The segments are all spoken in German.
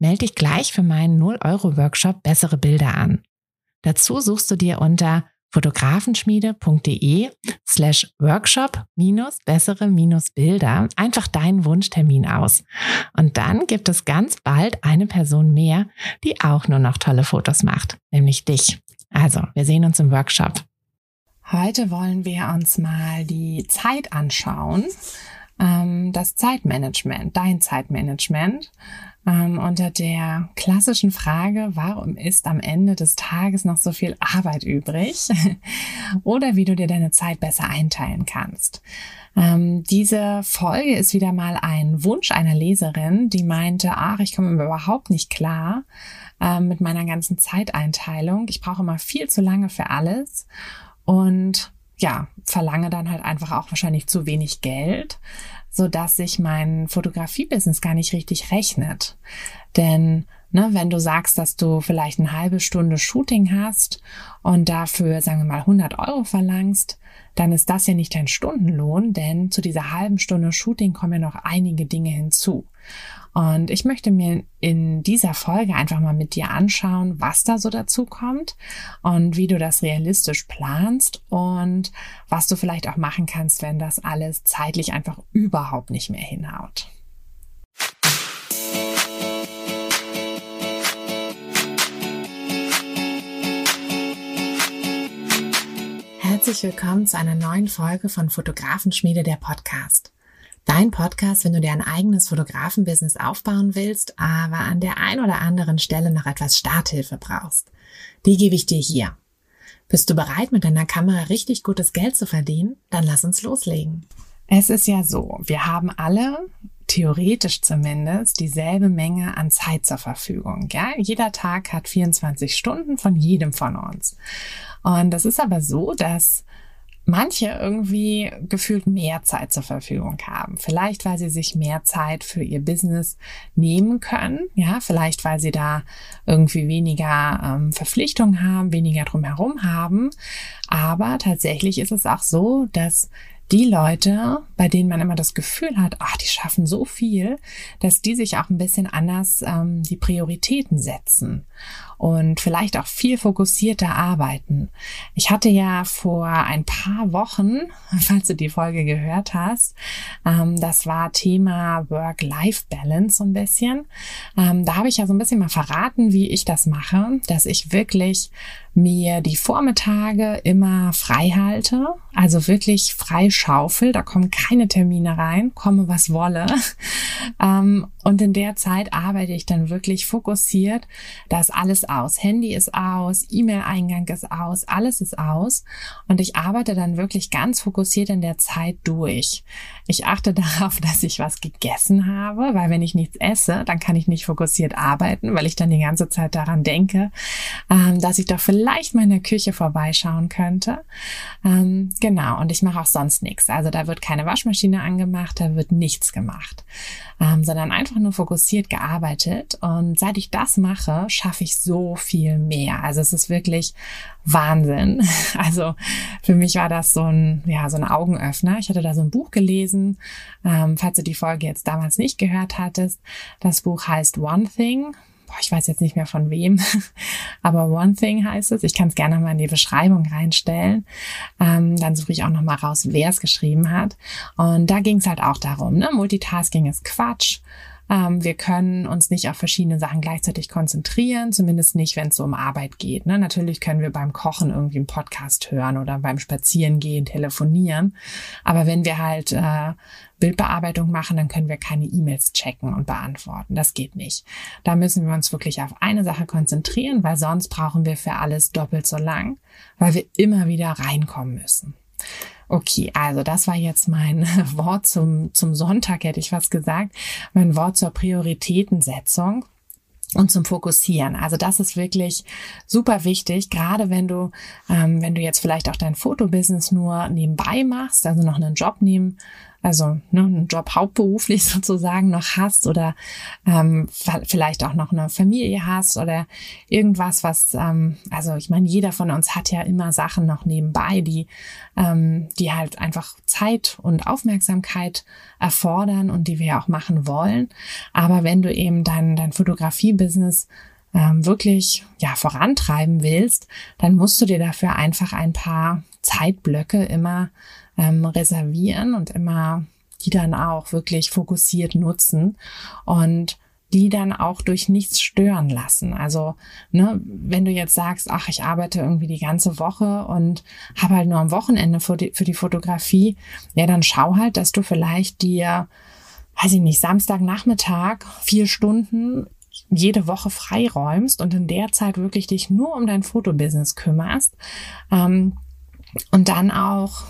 Melde dich gleich für meinen 0-Euro-Workshop Bessere Bilder an. Dazu suchst du dir unter fotografenschmiede.de slash workshop minus bessere minus Bilder einfach deinen Wunschtermin aus. Und dann gibt es ganz bald eine Person mehr, die auch nur noch tolle Fotos macht, nämlich dich. Also, wir sehen uns im Workshop. Heute wollen wir uns mal die Zeit anschauen, ähm, das Zeitmanagement, dein Zeitmanagement ähm, unter der klassischen Frage, warum ist am Ende des Tages noch so viel Arbeit übrig? Oder wie du dir deine Zeit besser einteilen kannst. Ähm, diese Folge ist wieder mal ein Wunsch einer Leserin, die meinte, ach, ich komme überhaupt nicht klar ähm, mit meiner ganzen Zeiteinteilung. Ich brauche immer viel zu lange für alles und ja, verlange dann halt einfach auch wahrscheinlich zu wenig Geld, so dass sich mein Fotografie-Business gar nicht richtig rechnet. Denn ne, wenn du sagst, dass du vielleicht eine halbe Stunde Shooting hast und dafür, sagen wir mal, 100 Euro verlangst, dann ist das ja nicht dein Stundenlohn, denn zu dieser halben Stunde Shooting kommen ja noch einige Dinge hinzu. Und ich möchte mir in dieser Folge einfach mal mit dir anschauen, was da so dazu kommt und wie du das realistisch planst und was du vielleicht auch machen kannst, wenn das alles zeitlich einfach überhaupt nicht mehr hinhaut. Herzlich willkommen zu einer neuen Folge von Fotografenschmiede der Podcast. Dein Podcast, wenn du dir ein eigenes Fotografenbusiness aufbauen willst, aber an der ein oder anderen Stelle noch etwas Starthilfe brauchst. Die gebe ich dir hier. Bist du bereit, mit deiner Kamera richtig gutes Geld zu verdienen? Dann lass uns loslegen. Es ist ja so, wir haben alle theoretisch zumindest dieselbe Menge an Zeit zur Verfügung. Ja? Jeder Tag hat 24 Stunden von jedem von uns. Und das ist aber so, dass manche irgendwie gefühlt mehr Zeit zur Verfügung haben. Vielleicht, weil sie sich mehr Zeit für ihr Business nehmen können. Ja, vielleicht, weil sie da irgendwie weniger ähm, Verpflichtungen haben, weniger drumherum haben. Aber tatsächlich ist es auch so, dass die Leute, bei denen man immer das Gefühl hat, ach, die schaffen so viel, dass die sich auch ein bisschen anders ähm, die Prioritäten setzen und vielleicht auch viel fokussierter arbeiten. Ich hatte ja vor ein paar Wochen, falls du die Folge gehört hast, ähm, das war Thema Work-Life-Balance so ein bisschen. Ähm, da habe ich ja so ein bisschen mal verraten, wie ich das mache, dass ich wirklich mir die Vormittage immer frei halte, also wirklich frei schaufel, da kommen keine Termine rein, komme was wolle. Ähm, und in der Zeit arbeite ich dann wirklich fokussiert, dass alles aus. Handy ist aus, E-Mail-Eingang ist aus, alles ist aus. Und ich arbeite dann wirklich ganz fokussiert in der Zeit durch. Ich achte darauf, dass ich was gegessen habe, weil wenn ich nichts esse, dann kann ich nicht fokussiert arbeiten, weil ich dann die ganze Zeit daran denke, ähm, dass ich doch vielleicht mal in der Küche vorbeischauen könnte. Ähm, genau, und ich mache auch sonst nichts. Also da wird keine Waschmaschine angemacht, da wird nichts gemacht, ähm, sondern einfach nur fokussiert gearbeitet. Und seit ich das mache, schaffe ich so viel mehr. Also es ist wirklich Wahnsinn. Also für mich war das so ein, ja, so ein Augenöffner. Ich hatte da so ein Buch gelesen, ähm, falls du die Folge jetzt damals nicht gehört hattest. Das Buch heißt One Thing. Ich weiß jetzt nicht mehr von wem, aber One Thing heißt es. Ich kann es gerne mal in die Beschreibung reinstellen. Ähm, dann suche ich auch noch mal raus, wer es geschrieben hat. Und da ging es halt auch darum, ne? Multitasking ist Quatsch. Ähm, wir können uns nicht auf verschiedene Sachen gleichzeitig konzentrieren, zumindest nicht, wenn es um Arbeit geht. Ne? Natürlich können wir beim Kochen irgendwie einen Podcast hören oder beim Spazierengehen telefonieren. Aber wenn wir halt äh, Bildbearbeitung machen, dann können wir keine E-Mails checken und beantworten. Das geht nicht. Da müssen wir uns wirklich auf eine Sache konzentrieren, weil sonst brauchen wir für alles doppelt so lang, weil wir immer wieder reinkommen müssen. Okay, also das war jetzt mein Wort zum, zum Sonntag, hätte ich was gesagt. Mein Wort zur Prioritätensetzung. und zum Fokussieren. Also das ist wirklich super wichtig, gerade wenn du, ähm, wenn du jetzt vielleicht auch dein Fotobusiness nur nebenbei machst, also noch einen Job nehmen also ne, einen Job hauptberuflich sozusagen noch hast oder ähm, vielleicht auch noch eine Familie hast oder irgendwas, was, ähm, also ich meine, jeder von uns hat ja immer Sachen noch nebenbei, die, ähm, die halt einfach Zeit und Aufmerksamkeit erfordern und die wir ja auch machen wollen. Aber wenn du eben dein, dein Fotografie-Business ähm, wirklich ja vorantreiben willst, dann musst du dir dafür einfach ein paar Zeitblöcke immer ähm, reservieren und immer die dann auch wirklich fokussiert nutzen und die dann auch durch nichts stören lassen. Also, ne, wenn du jetzt sagst, ach, ich arbeite irgendwie die ganze Woche und habe halt nur am Wochenende für die, für die Fotografie, ja, dann schau halt, dass du vielleicht dir, weiß ich nicht, Samstagnachmittag vier Stunden jede Woche freiräumst und in der Zeit wirklich dich nur um dein Fotobusiness kümmerst ähm, und dann auch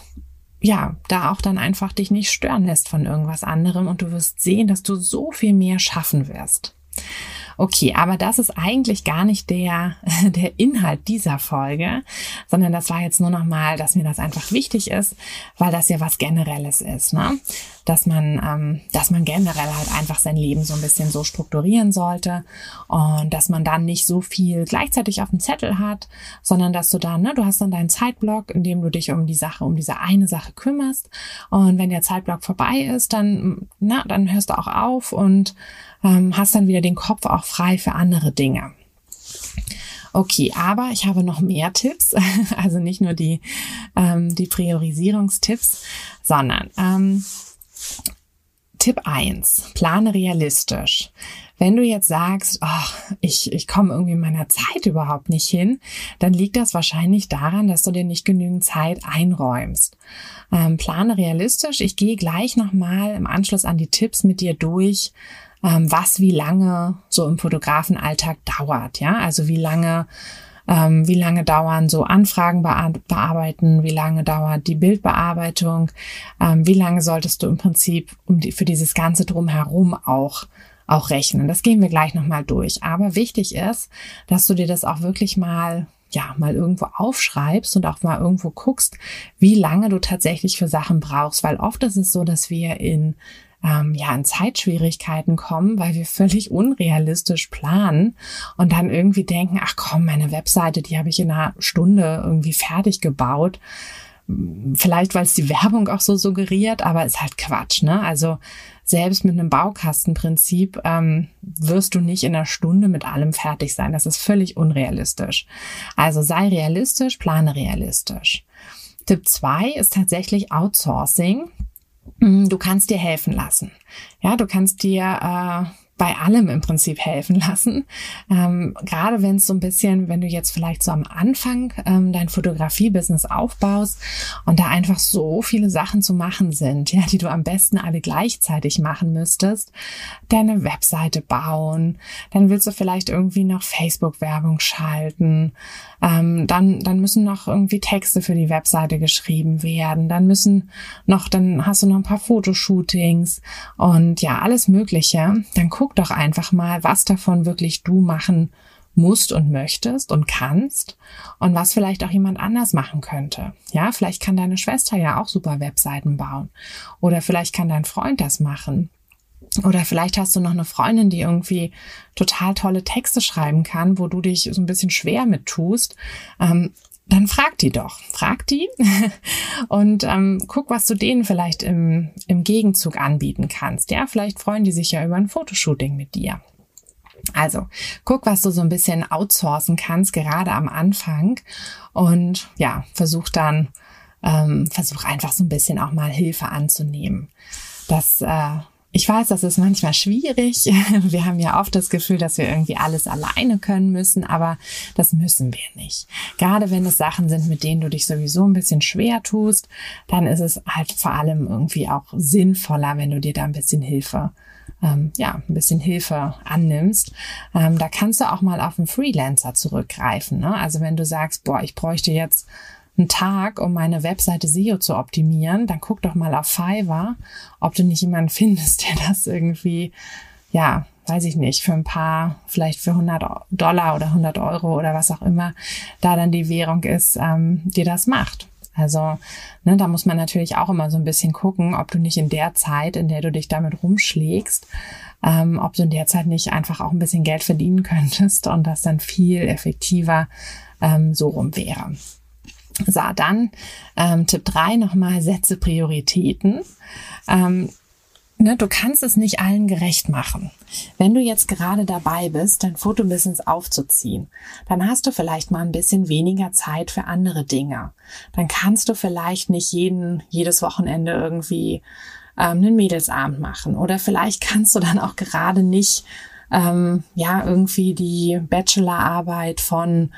ja, da auch dann einfach dich nicht stören lässt von irgendwas anderem und du wirst sehen, dass du so viel mehr schaffen wirst. Okay, aber das ist eigentlich gar nicht der, der Inhalt dieser Folge, sondern das war jetzt nur nochmal, dass mir das einfach wichtig ist, weil das ja was Generelles ist, ne? Dass man, ähm, dass man generell halt einfach sein Leben so ein bisschen so strukturieren sollte und dass man dann nicht so viel gleichzeitig auf dem Zettel hat, sondern dass du dann, ne, du hast dann deinen Zeitblock, in dem du dich um die Sache, um diese eine Sache kümmerst und wenn der Zeitblock vorbei ist, dann, na, dann hörst du auch auf und ähm, hast dann wieder den Kopf auch frei für andere Dinge. Okay, aber ich habe noch mehr Tipps, also nicht nur die, ähm, die Priorisierungstipps, sondern ähm, Tipp eins: plane realistisch. Wenn du jetzt sagst, ach, ich, ich komme irgendwie meiner Zeit überhaupt nicht hin, dann liegt das wahrscheinlich daran, dass du dir nicht genügend Zeit einräumst. Ähm, plane realistisch. Ich gehe gleich nochmal im Anschluss an die Tipps mit dir durch, ähm, was wie lange so im Fotografenalltag dauert. Ja, also wie lange ähm, wie lange dauern so Anfragen bearbeiten, wie lange dauert die Bildbearbeitung, ähm, wie lange solltest du im Prinzip um die, für dieses ganze drumherum auch auch rechnen. Das gehen wir gleich nochmal durch. Aber wichtig ist, dass du dir das auch wirklich mal ja, mal irgendwo aufschreibst und auch mal irgendwo guckst, wie lange du tatsächlich für Sachen brauchst, weil oft ist es so, dass wir in ähm, ja in Zeitschwierigkeiten kommen, weil wir völlig unrealistisch planen und dann irgendwie denken, ach komm, meine Webseite, die habe ich in einer Stunde irgendwie fertig gebaut. Vielleicht, weil es die Werbung auch so suggeriert, aber ist halt Quatsch, ne? Also selbst mit einem Baukastenprinzip ähm, wirst du nicht in einer Stunde mit allem fertig sein. Das ist völlig unrealistisch. Also sei realistisch, plane realistisch. Tipp zwei ist tatsächlich Outsourcing. Mm, du kannst dir helfen lassen. Ja, du kannst dir äh, bei allem im Prinzip helfen lassen. Ähm, gerade wenn es so ein bisschen, wenn du jetzt vielleicht so am Anfang ähm, dein Fotografie-Business aufbaust und da einfach so viele Sachen zu machen sind, ja, die du am besten alle gleichzeitig machen müsstest, deine Webseite bauen, dann willst du vielleicht irgendwie noch Facebook-Werbung schalten, ähm, dann, dann müssen noch irgendwie Texte für die Webseite geschrieben werden, dann müssen noch, dann hast du noch ein paar Fotoshootings und ja, alles Mögliche. Dann guck doch einfach mal, was davon wirklich du machen musst und möchtest und kannst und was vielleicht auch jemand anders machen könnte. Ja, vielleicht kann deine Schwester ja auch super Webseiten bauen oder vielleicht kann dein Freund das machen. Oder vielleicht hast du noch eine Freundin, die irgendwie total tolle Texte schreiben kann, wo du dich so ein bisschen schwer mit tust. Dann frag die doch. Frag die und ähm, guck, was du denen vielleicht im, im Gegenzug anbieten kannst. Ja, vielleicht freuen die sich ja über ein Fotoshooting mit dir. Also, guck, was du so ein bisschen outsourcen kannst, gerade am Anfang. Und ja, versuch dann, ähm, versuch einfach so ein bisschen auch mal Hilfe anzunehmen. Das äh, ich weiß, das ist manchmal schwierig. Wir haben ja oft das Gefühl, dass wir irgendwie alles alleine können müssen, aber das müssen wir nicht. Gerade wenn es Sachen sind, mit denen du dich sowieso ein bisschen schwer tust, dann ist es halt vor allem irgendwie auch sinnvoller, wenn du dir da ein bisschen Hilfe ähm, ja, ein bisschen Hilfe annimmst, ähm, da kannst du auch mal auf einen Freelancer zurückgreifen. Ne? Also wenn du sagst, boah, ich bräuchte jetzt einen Tag, um meine Webseite SEO zu optimieren, dann guck doch mal auf Fiverr, ob du nicht jemanden findest, der das irgendwie, ja, weiß ich nicht, für ein paar, vielleicht für 100 Dollar oder 100 Euro oder was auch immer da dann die Währung ist, ähm, dir das macht. Also ne, da muss man natürlich auch immer so ein bisschen gucken, ob du nicht in der Zeit, in der du dich damit rumschlägst, ähm, ob du in der Zeit nicht einfach auch ein bisschen Geld verdienen könntest und das dann viel effektiver ähm, so rum wäre. So, dann ähm, Tipp drei nochmal, setze Prioritäten. Ähm, ne, du kannst es nicht allen gerecht machen. Wenn du jetzt gerade dabei bist, dein Fotobusiness aufzuziehen, dann hast du vielleicht mal ein bisschen weniger Zeit für andere Dinge. Dann kannst du vielleicht nicht jeden, jedes Wochenende irgendwie ähm, einen Mädelsabend machen. Oder vielleicht kannst du dann auch gerade nicht ähm, ja irgendwie die Bachelorarbeit von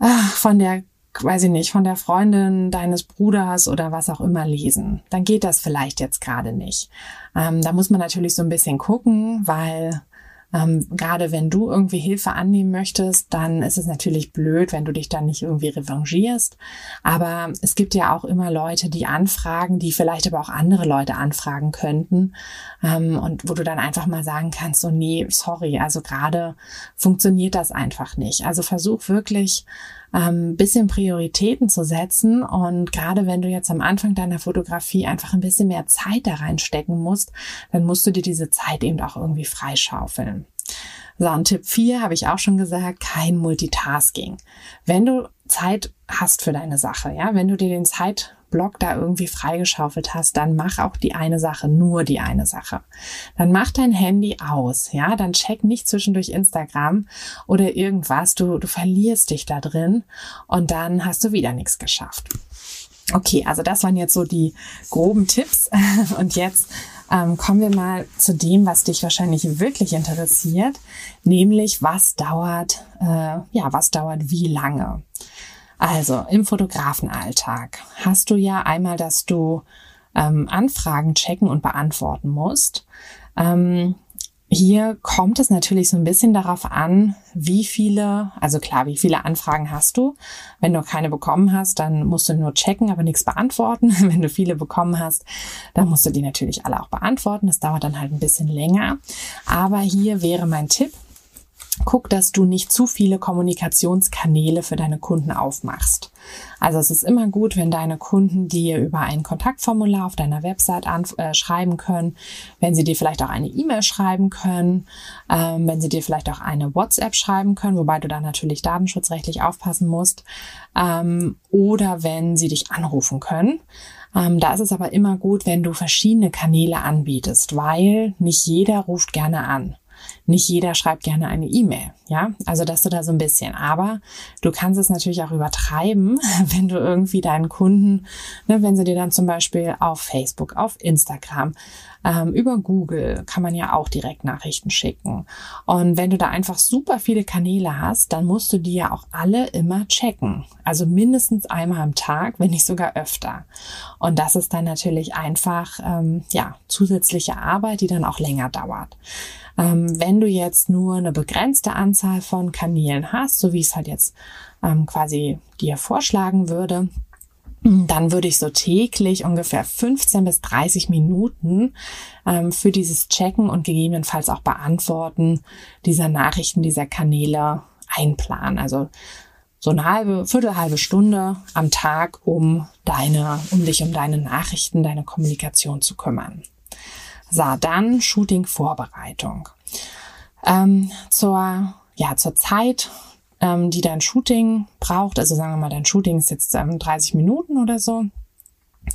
äh, von der weiß ich nicht, von der Freundin deines Bruders oder was auch immer lesen, dann geht das vielleicht jetzt gerade nicht. Ähm, da muss man natürlich so ein bisschen gucken, weil ähm, gerade wenn du irgendwie Hilfe annehmen möchtest, dann ist es natürlich blöd, wenn du dich dann nicht irgendwie revanchierst. Aber es gibt ja auch immer Leute, die anfragen, die vielleicht aber auch andere Leute anfragen könnten. Ähm, und wo du dann einfach mal sagen kannst, so nee, sorry, also gerade funktioniert das einfach nicht. Also versuch wirklich ähm, bisschen Prioritäten zu setzen. Und gerade wenn du jetzt am Anfang deiner Fotografie einfach ein bisschen mehr Zeit da reinstecken musst, dann musst du dir diese Zeit eben auch irgendwie freischaufeln. So, und Tipp 4 habe ich auch schon gesagt, kein Multitasking. Wenn du Zeit hast für deine Sache, ja, wenn du dir den Zeit Block da irgendwie freigeschaufelt hast, dann mach auch die eine Sache, nur die eine Sache. Dann mach dein Handy aus, ja, dann check nicht zwischendurch Instagram oder irgendwas, du, du verlierst dich da drin und dann hast du wieder nichts geschafft. Okay, also das waren jetzt so die groben Tipps und jetzt ähm, kommen wir mal zu dem, was dich wahrscheinlich wirklich interessiert, nämlich was dauert, äh, ja, was dauert wie lange. Also im Fotografenalltag hast du ja einmal, dass du ähm, Anfragen checken und beantworten musst. Ähm, hier kommt es natürlich so ein bisschen darauf an, wie viele, also klar, wie viele Anfragen hast du. Wenn du keine bekommen hast, dann musst du nur checken, aber nichts beantworten. Wenn du viele bekommen hast, dann musst du die natürlich alle auch beantworten. Das dauert dann halt ein bisschen länger. Aber hier wäre mein Tipp, guck, dass du nicht zu viele Kommunikationskanäle für deine Kunden aufmachst. Also es ist immer gut, wenn deine Kunden dir über ein Kontaktformular auf deiner Website äh, schreiben können, wenn sie dir vielleicht auch eine E-Mail schreiben können, ähm, wenn sie dir vielleicht auch eine WhatsApp schreiben können, wobei du da natürlich datenschutzrechtlich aufpassen musst, ähm, oder wenn sie dich anrufen können. Ähm, da ist es aber immer gut, wenn du verschiedene Kanäle anbietest, weil nicht jeder ruft gerne an. Nicht jeder schreibt gerne eine E-Mail, ja? Also, dass du da so ein bisschen, aber du kannst es natürlich auch übertreiben, wenn du irgendwie deinen Kunden, ne, wenn sie dir dann zum Beispiel auf Facebook, auf Instagram, ähm, über Google kann man ja auch direkt Nachrichten schicken. Und wenn du da einfach super viele Kanäle hast, dann musst du die ja auch alle immer checken. Also mindestens einmal am Tag, wenn nicht sogar öfter. Und das ist dann natürlich einfach, ähm, ja, zusätzliche Arbeit, die dann auch länger dauert. Ähm, wenn du jetzt nur eine begrenzte Anzahl von Kanälen hast, so wie es halt jetzt ähm, quasi dir vorschlagen würde, dann würde ich so täglich ungefähr 15 bis 30 Minuten ähm, für dieses Checken und gegebenenfalls auch Beantworten dieser Nachrichten, dieser Kanäle einplanen. Also so eine halbe, viertel halbe Stunde am Tag, um deine, um dich um deine Nachrichten, deine Kommunikation zu kümmern. So, dann Shooting-Vorbereitung. Ähm, zur, ja, zur Zeit, ähm, die dein Shooting braucht, also sagen wir mal, dein Shooting ist jetzt ähm, 30 Minuten oder so,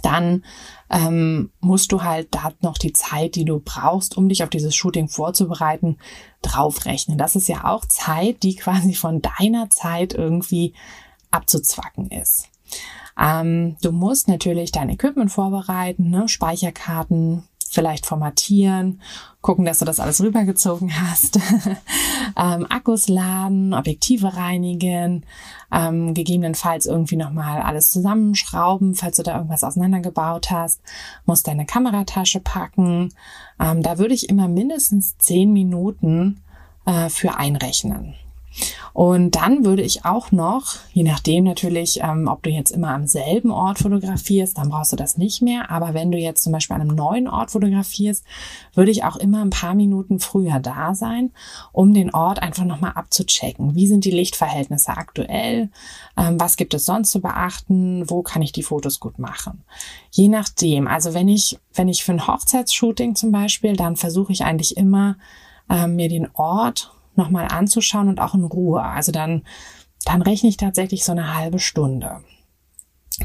dann ähm, musst du halt da noch die Zeit, die du brauchst, um dich auf dieses Shooting vorzubereiten, draufrechnen. Das ist ja auch Zeit, die quasi von deiner Zeit irgendwie abzuzwacken ist. Ähm, du musst natürlich dein Equipment vorbereiten, ne? Speicherkarten, vielleicht formatieren, gucken, dass du das alles rübergezogen hast, ähm, Akkus laden, Objektive reinigen, ähm, gegebenenfalls irgendwie nochmal alles zusammenschrauben, falls du da irgendwas auseinandergebaut hast, musst deine Kameratasche packen. Ähm, da würde ich immer mindestens zehn Minuten äh, für einrechnen. Und dann würde ich auch noch, je nachdem natürlich, ähm, ob du jetzt immer am selben Ort fotografierst, dann brauchst du das nicht mehr. Aber wenn du jetzt zum Beispiel an einem neuen Ort fotografierst, würde ich auch immer ein paar Minuten früher da sein, um den Ort einfach nochmal abzuchecken. Wie sind die Lichtverhältnisse aktuell? Ähm, was gibt es sonst zu beachten? Wo kann ich die Fotos gut machen? Je nachdem. Also wenn ich, wenn ich für ein Hochzeitsshooting zum Beispiel, dann versuche ich eigentlich immer, ähm, mir den Ort nochmal anzuschauen und auch in Ruhe. Also dann, dann rechne ich tatsächlich so eine halbe Stunde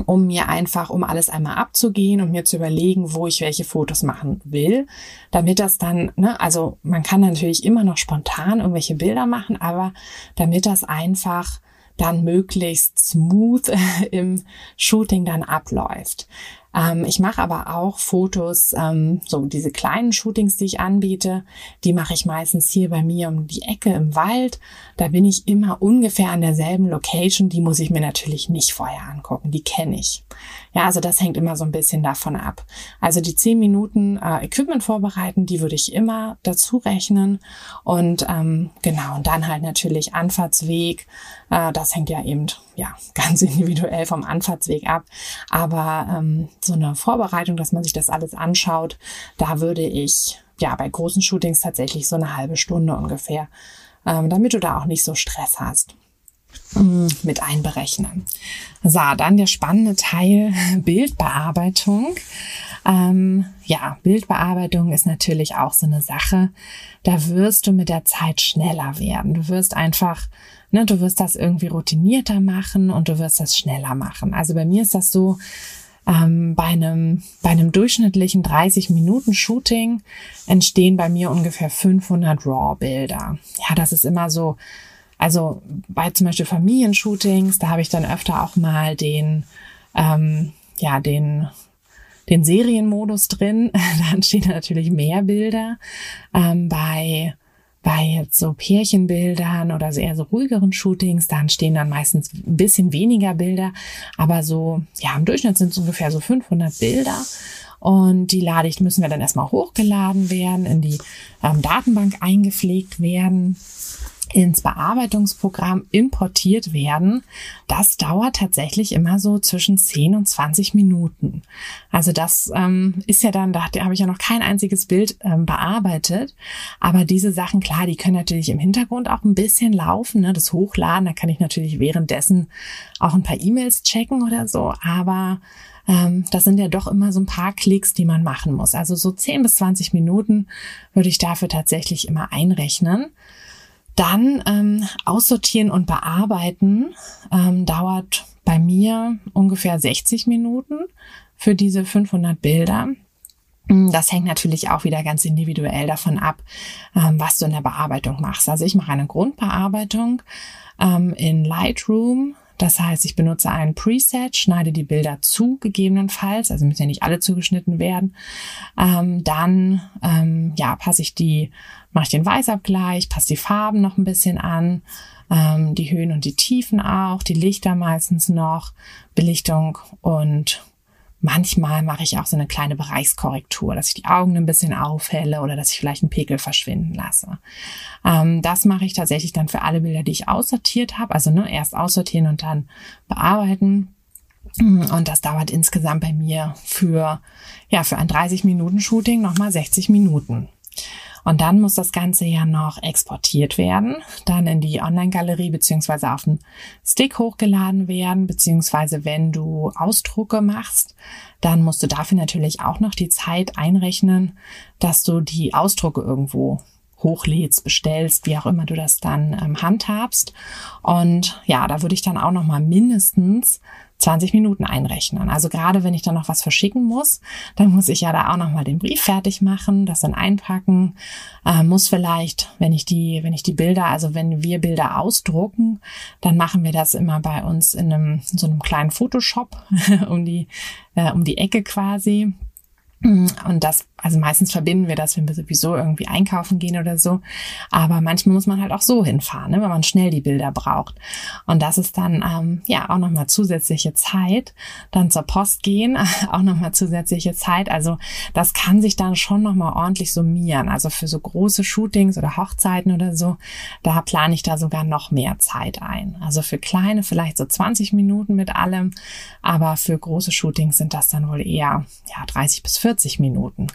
um mir einfach, um alles einmal abzugehen und mir zu überlegen, wo ich welche Fotos machen will, damit das dann, ne, also man kann natürlich immer noch spontan irgendwelche Bilder machen, aber damit das einfach dann möglichst smooth im Shooting dann abläuft. Ähm, ich mache aber auch Fotos, ähm, so diese kleinen Shootings, die ich anbiete, die mache ich meistens hier bei mir um die Ecke im Wald. Da bin ich immer ungefähr an derselben Location. Die muss ich mir natürlich nicht vorher angucken. Die kenne ich. Ja, also das hängt immer so ein bisschen davon ab. Also die zehn Minuten äh, Equipment vorbereiten, die würde ich immer dazu rechnen. Und ähm, genau, und dann halt natürlich Anfahrtsweg. Äh, das hängt ja eben ja ganz individuell vom Anfahrtsweg ab. Aber ähm, so eine Vorbereitung, dass man sich das alles anschaut, da würde ich ja bei großen Shootings tatsächlich so eine halbe Stunde ungefähr, ähm, damit du da auch nicht so Stress hast mit einberechnen. So, dann der spannende Teil Bildbearbeitung. Ähm, ja, Bildbearbeitung ist natürlich auch so eine Sache. Da wirst du mit der Zeit schneller werden. Du wirst einfach, ne, du wirst das irgendwie routinierter machen und du wirst das schneller machen. Also bei mir ist das so, ähm, bei einem, bei einem durchschnittlichen 30 Minuten Shooting entstehen bei mir ungefähr 500 RAW-Bilder. Ja, das ist immer so, also bei zum Beispiel Familienshootings, da habe ich dann öfter auch mal den, ähm, ja, den den Serienmodus drin. da entstehen natürlich mehr Bilder. Ähm, bei bei jetzt so Pärchenbildern oder eher so ruhigeren Shootings, da entstehen dann meistens ein bisschen weniger Bilder, aber so, ja, im Durchschnitt sind es ungefähr so 500 Bilder. Und die lade ich, müssen wir dann erstmal hochgeladen werden, in die ähm, Datenbank eingepflegt werden ins Bearbeitungsprogramm importiert werden, das dauert tatsächlich immer so zwischen 10 und 20 Minuten. Also das ähm, ist ja dann, da habe ich ja noch kein einziges Bild ähm, bearbeitet. Aber diese Sachen, klar, die können natürlich im Hintergrund auch ein bisschen laufen. Ne? Das Hochladen, da kann ich natürlich währenddessen auch ein paar E-Mails checken oder so. Aber ähm, das sind ja doch immer so ein paar Klicks, die man machen muss. Also so 10 bis 20 Minuten würde ich dafür tatsächlich immer einrechnen. Dann ähm, aussortieren und bearbeiten ähm, dauert bei mir ungefähr 60 Minuten für diese 500 Bilder. Mm, das hängt natürlich auch wieder ganz individuell davon ab, ähm, was du in der Bearbeitung machst. Also ich mache eine Grundbearbeitung ähm, in Lightroom das heißt, ich benutze ein Preset, schneide die Bilder zu, gegebenenfalls, also müssen ja nicht alle zugeschnitten werden. Ähm, dann ähm, ja, passe ich die, mache ich den Weißabgleich, passe die Farben noch ein bisschen an, ähm, die Höhen und die Tiefen auch, die Lichter meistens noch, Belichtung und Manchmal mache ich auch so eine kleine Bereichskorrektur, dass ich die Augen ein bisschen aufhelle oder dass ich vielleicht einen Pegel verschwinden lasse. Ähm, das mache ich tatsächlich dann für alle Bilder, die ich aussortiert habe. Also ne, erst aussortieren und dann bearbeiten. Und das dauert insgesamt bei mir für, ja, für ein 30 Minuten Shooting nochmal 60 Minuten. Und dann muss das Ganze ja noch exportiert werden, dann in die Online-Galerie beziehungsweise auf den Stick hochgeladen werden, beziehungsweise wenn du Ausdrucke machst, dann musst du dafür natürlich auch noch die Zeit einrechnen, dass du die Ausdrucke irgendwo hochlädst, bestellst, wie auch immer du das dann ähm, handhabst. Und ja, da würde ich dann auch noch mal mindestens 20 Minuten einrechnen. Also gerade wenn ich dann noch was verschicken muss, dann muss ich ja da auch noch mal den Brief fertig machen, das dann einpacken, äh, muss vielleicht, wenn ich die, wenn ich die Bilder, also wenn wir Bilder ausdrucken, dann machen wir das immer bei uns in einem so einem kleinen Photoshop um die äh, um die Ecke quasi. Und das also meistens verbinden wir das, wenn wir sowieso irgendwie einkaufen gehen oder so. Aber manchmal muss man halt auch so hinfahren, ne, wenn man schnell die Bilder braucht. Und das ist dann ähm, ja auch nochmal zusätzliche Zeit. Dann zur Post gehen, auch nochmal zusätzliche Zeit. Also das kann sich dann schon nochmal ordentlich summieren. Also für so große Shootings oder Hochzeiten oder so, da plane ich da sogar noch mehr Zeit ein. Also für kleine vielleicht so 20 Minuten mit allem, aber für große Shootings sind das dann wohl eher ja 30 bis 40 Minuten.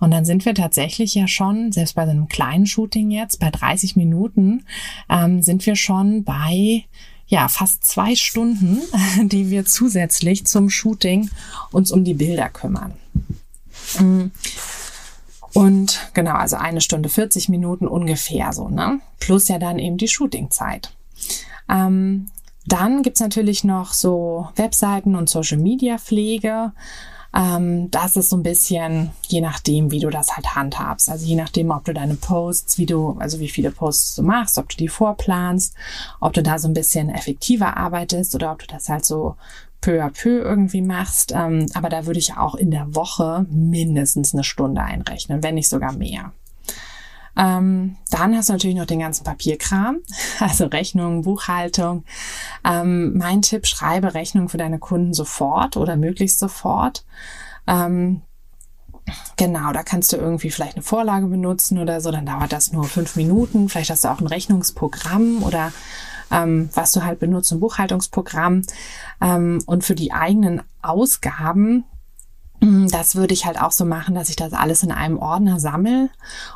Und dann sind wir tatsächlich ja schon, selbst bei so einem kleinen Shooting jetzt, bei 30 Minuten, ähm, sind wir schon bei ja, fast zwei Stunden, die wir zusätzlich zum Shooting uns um die Bilder kümmern. Mm. Und genau, also eine Stunde 40 Minuten ungefähr so, ne? Plus ja dann eben die Shootingzeit. Ähm, dann gibt's natürlich noch so Webseiten und Social Media Pflege. Ähm, das ist so ein bisschen je nachdem, wie du das halt handhabst. Also je nachdem, ob du deine Posts, wie du, also wie viele Posts du machst, ob du die vorplanst, ob du da so ein bisschen effektiver arbeitest oder ob du das halt so peu à peu irgendwie machst. Ähm, aber da würde ich auch in der Woche mindestens eine Stunde einrechnen, wenn nicht sogar mehr. Ähm, dann hast du natürlich noch den ganzen Papierkram, also Rechnung, Buchhaltung. Ähm, mein Tipp, schreibe Rechnung für deine Kunden sofort oder möglichst sofort. Ähm, Genau, da kannst du irgendwie vielleicht eine Vorlage benutzen oder so, dann dauert das nur fünf Minuten. Vielleicht hast du auch ein Rechnungsprogramm oder ähm, was du halt benutzt, ein Buchhaltungsprogramm. Ähm, und für die eigenen Ausgaben, das würde ich halt auch so machen, dass ich das alles in einem Ordner sammle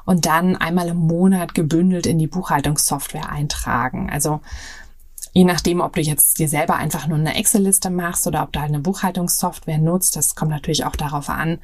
und dann einmal im Monat gebündelt in die Buchhaltungssoftware eintragen. Also Je nachdem, ob du jetzt dir selber einfach nur eine Excel-Liste machst oder ob du halt eine Buchhaltungssoftware nutzt, das kommt natürlich auch darauf an,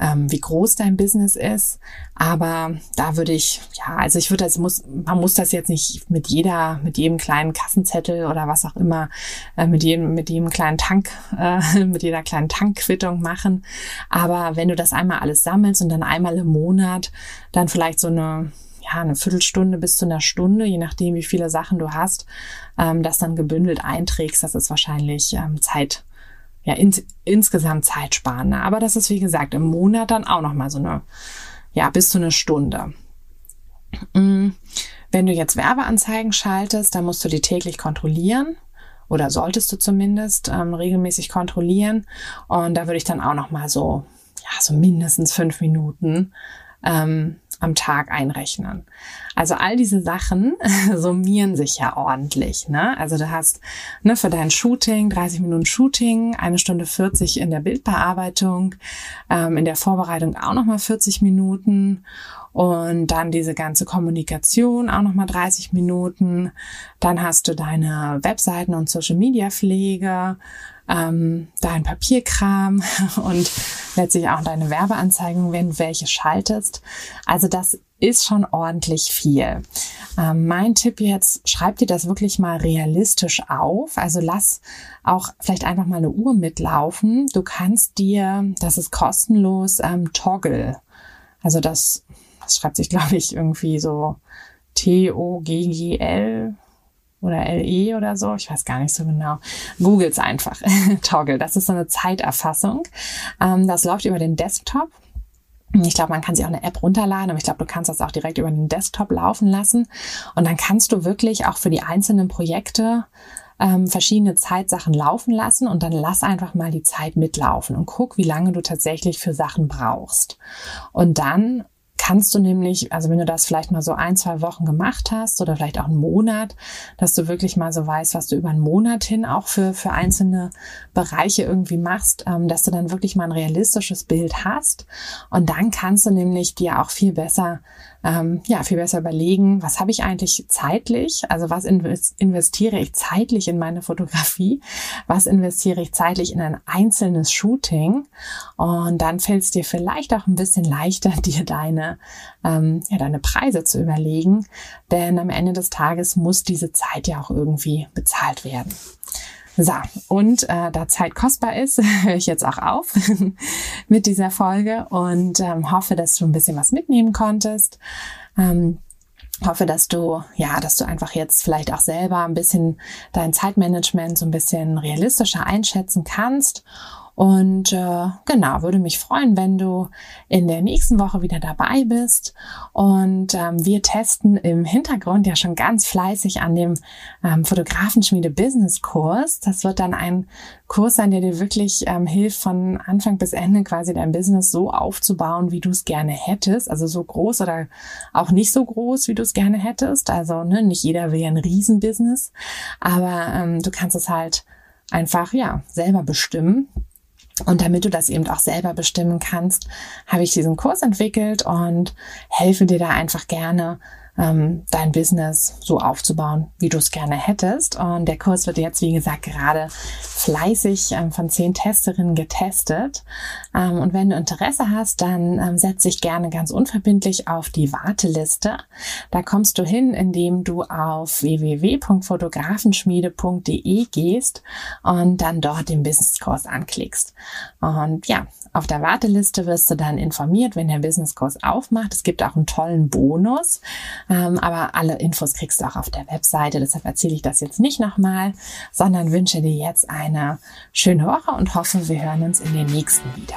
ähm, wie groß dein Business ist. Aber da würde ich, ja, also ich würde das muss, man muss das jetzt nicht mit jeder, mit jedem kleinen Kassenzettel oder was auch immer, äh, mit jedem, mit jedem kleinen Tank, äh, mit jeder kleinen Tankquittung machen. Aber wenn du das einmal alles sammelst und dann einmal im Monat dann vielleicht so eine ja, eine Viertelstunde bis zu einer Stunde, je nachdem, wie viele Sachen du hast, ähm, das dann gebündelt einträgst, das ist wahrscheinlich ähm, Zeit, ja, in, insgesamt zeitsparender. Aber das ist, wie gesagt, im Monat dann auch nochmal so eine, ja, bis zu eine Stunde. Mm, wenn du jetzt Werbeanzeigen schaltest, dann musst du die täglich kontrollieren oder solltest du zumindest ähm, regelmäßig kontrollieren. Und da würde ich dann auch nochmal so, ja, so mindestens fünf Minuten ähm, am Tag einrechnen. Also all diese Sachen summieren sich ja ordentlich. Ne? Also du hast ne, für dein Shooting 30 Minuten Shooting, eine Stunde 40 in der Bildbearbeitung, ähm, in der Vorbereitung auch nochmal 40 Minuten und dann diese ganze Kommunikation auch nochmal 30 Minuten. Dann hast du deine Webseiten und Social Media Pflege, ähm, dein Papierkram und letztlich auch deine Werbeanzeigen, wenn welche schaltest. Also das ist schon ordentlich viel. Ähm, mein Tipp jetzt, schreib dir das wirklich mal realistisch auf. Also lass auch vielleicht einfach mal eine Uhr mitlaufen. Du kannst dir, das ist kostenlos, ähm, Toggle. Also das, das schreibt sich, glaube ich, irgendwie so T-O-G-G-L oder LE oder so, ich weiß gar nicht so genau. Googles einfach. Toggle, das ist so eine Zeiterfassung. Ähm, das läuft über den Desktop. Ich glaube, man kann sich auch eine App runterladen, aber ich glaube, du kannst das auch direkt über den Desktop laufen lassen. Und dann kannst du wirklich auch für die einzelnen Projekte ähm, verschiedene Zeitsachen laufen lassen und dann lass einfach mal die Zeit mitlaufen und guck, wie lange du tatsächlich für Sachen brauchst. Und dann kannst du nämlich, also wenn du das vielleicht mal so ein, zwei Wochen gemacht hast oder vielleicht auch einen Monat, dass du wirklich mal so weißt, was du über einen Monat hin auch für, für einzelne Bereiche irgendwie machst, ähm, dass du dann wirklich mal ein realistisches Bild hast. Und dann kannst du nämlich dir auch viel besser ähm, ja, viel besser überlegen, was habe ich eigentlich zeitlich, also was investiere ich zeitlich in meine Fotografie, was investiere ich zeitlich in ein einzelnes Shooting und dann fällt es dir vielleicht auch ein bisschen leichter, dir deine, ähm, ja, deine Preise zu überlegen, denn am Ende des Tages muss diese Zeit ja auch irgendwie bezahlt werden. So, und äh, da Zeit kostbar ist, höre ich jetzt auch auf mit dieser Folge und ähm, hoffe, dass du ein bisschen was mitnehmen konntest. Ähm, hoffe, dass du, ja, dass du einfach jetzt vielleicht auch selber ein bisschen dein Zeitmanagement so ein bisschen realistischer einschätzen kannst Und äh, genau, würde mich freuen, wenn du in der nächsten Woche wieder dabei bist. Und ähm, wir testen im Hintergrund ja schon ganz fleißig an dem ähm, Fotografenschmiede Business Kurs. Das wird dann ein Kurs sein, der dir wirklich ähm, hilft, von Anfang bis Ende quasi dein Business so aufzubauen, wie du es gerne hättest. Also so groß oder auch nicht so groß, wie du es gerne hättest. Also ne, nicht jeder will ja ein Riesenbusiness, aber ähm, du kannst es halt einfach ja selber bestimmen und damit du das eben auch selber bestimmen kannst, habe ich diesen Kurs entwickelt und helfe dir da einfach gerne, ähm, dein Business so aufzubauen, wie du es gerne hättest. Und der Kurs wird jetzt, wie gesagt, gerade fleißig ähm, von zehn Testerinnen getestet. Ähm, und wenn du Interesse hast, dann ähm, setz dich gerne ganz unverbindlich auf die Warteliste. Da kommst du hin, indem du auf www.fotografenschmiede.de gehst und dann dort den Businesskurs anklickst. Und ja, auf der Warteliste wirst du dann informiert, wenn der Businesskurs aufmacht. Es gibt auch einen tollen Bonus. Ähm, aber alle Infos kriegst du auch auf der Webseite. Deshalb erzähle ich das jetzt nicht nochmal, sondern wünsche dir jetzt eine schöne Woche und hoffe, wir hören uns in der nächsten wieder.